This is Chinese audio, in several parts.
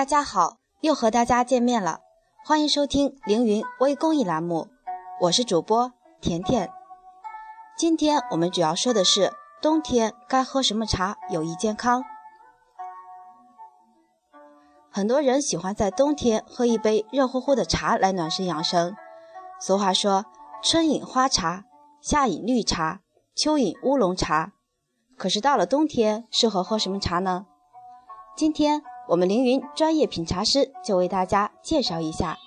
大家好，又和大家见面了，欢迎收听凌云微公益栏目，我是主播甜甜。今天我们主要说的是冬天该喝什么茶有益健康。很多人喜欢在冬天喝一杯热乎乎的茶来暖身养生。俗话说，春饮花茶，夏饮绿茶，秋饮乌龙茶。可是到了冬天，适合喝什么茶呢？今天我们凌云专业品茶师就为大家介绍一下，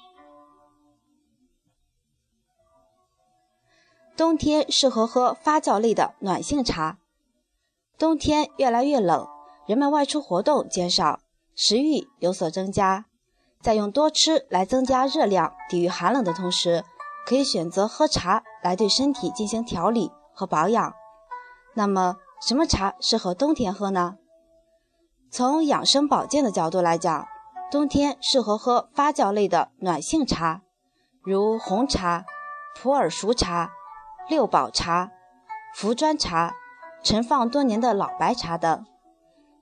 冬天适合喝发酵类的暖性茶。冬天越来越冷，人们外出活动减少，食欲有所增加，在用多吃来增加热量、抵御寒冷的同时，可以选择喝茶来对身体进行调理和保养。那么，什么茶适合冬天喝呢？从养生保健的角度来讲，冬天适合喝发酵类的暖性茶，如红茶、普洱熟茶、六堡茶、茯砖茶、陈放多年的老白茶等。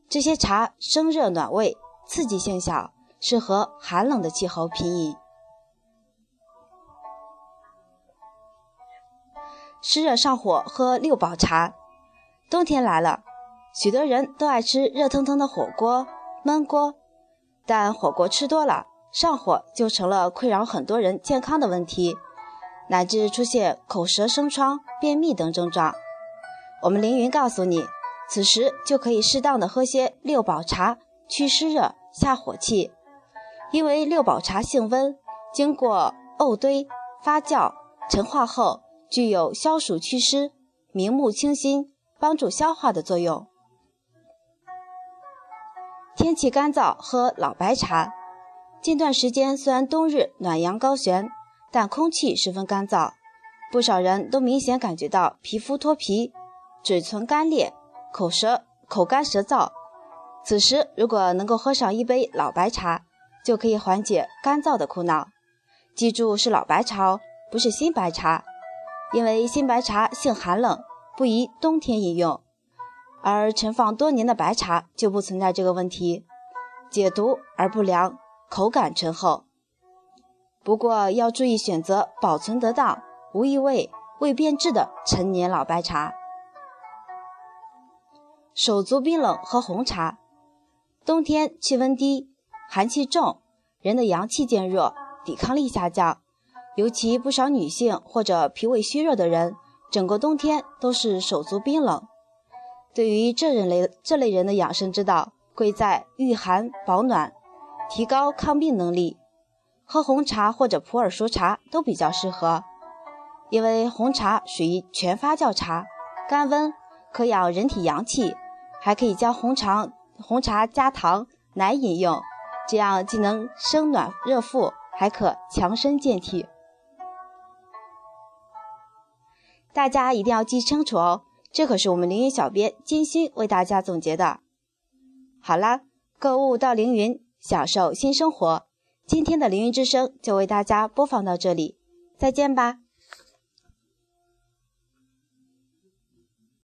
这些茶生热暖胃，刺激性小，适合寒冷的气候品饮。湿热上火喝六堡茶，冬天来了。许多人都爱吃热腾腾的火锅、焖锅，但火锅吃多了上火，就成了困扰很多人健康的问题，乃至出现口舌生疮、便秘等症状。我们凌云告诉你，此时就可以适当的喝些六堡茶，祛湿热、下火气。因为六堡茶性温，经过沤堆、发酵、陈化后，具有消暑祛湿、明目清心、帮助消化的作用。天气干燥，喝老白茶。近段时间虽然冬日暖阳高悬，但空气十分干燥，不少人都明显感觉到皮肤脱皮、嘴唇干裂、口舌口干舌燥。此时如果能够喝上一杯老白茶，就可以缓解干燥的苦恼。记住是老白茶哦，不是新白茶，因为新白茶性寒冷，不宜冬天饮用。而陈放多年的白茶就不存在这个问题，解毒而不凉，口感醇厚。不过要注意选择保存得当、无异味、未变质的陈年老白茶。手足冰冷喝红茶，冬天气温低，寒气重，人的阳气渐弱，抵抗力下降，尤其不少女性或者脾胃虚弱的人，整个冬天都是手足冰冷。对于这人类这类人的养生之道，贵在御寒保暖，提高抗病能力。喝红茶或者普洱熟茶都比较适合，因为红茶属于全发酵茶，甘温，可养人体阳气，还可以将红茶红茶加糖奶饮用，这样既能生暖热腹，还可强身健体。大家一定要记清楚哦。这可是我们凌云小编精心为大家总结的。好啦，购物到凌云，享受新生活。今天的凌云之声就为大家播放到这里，再见吧。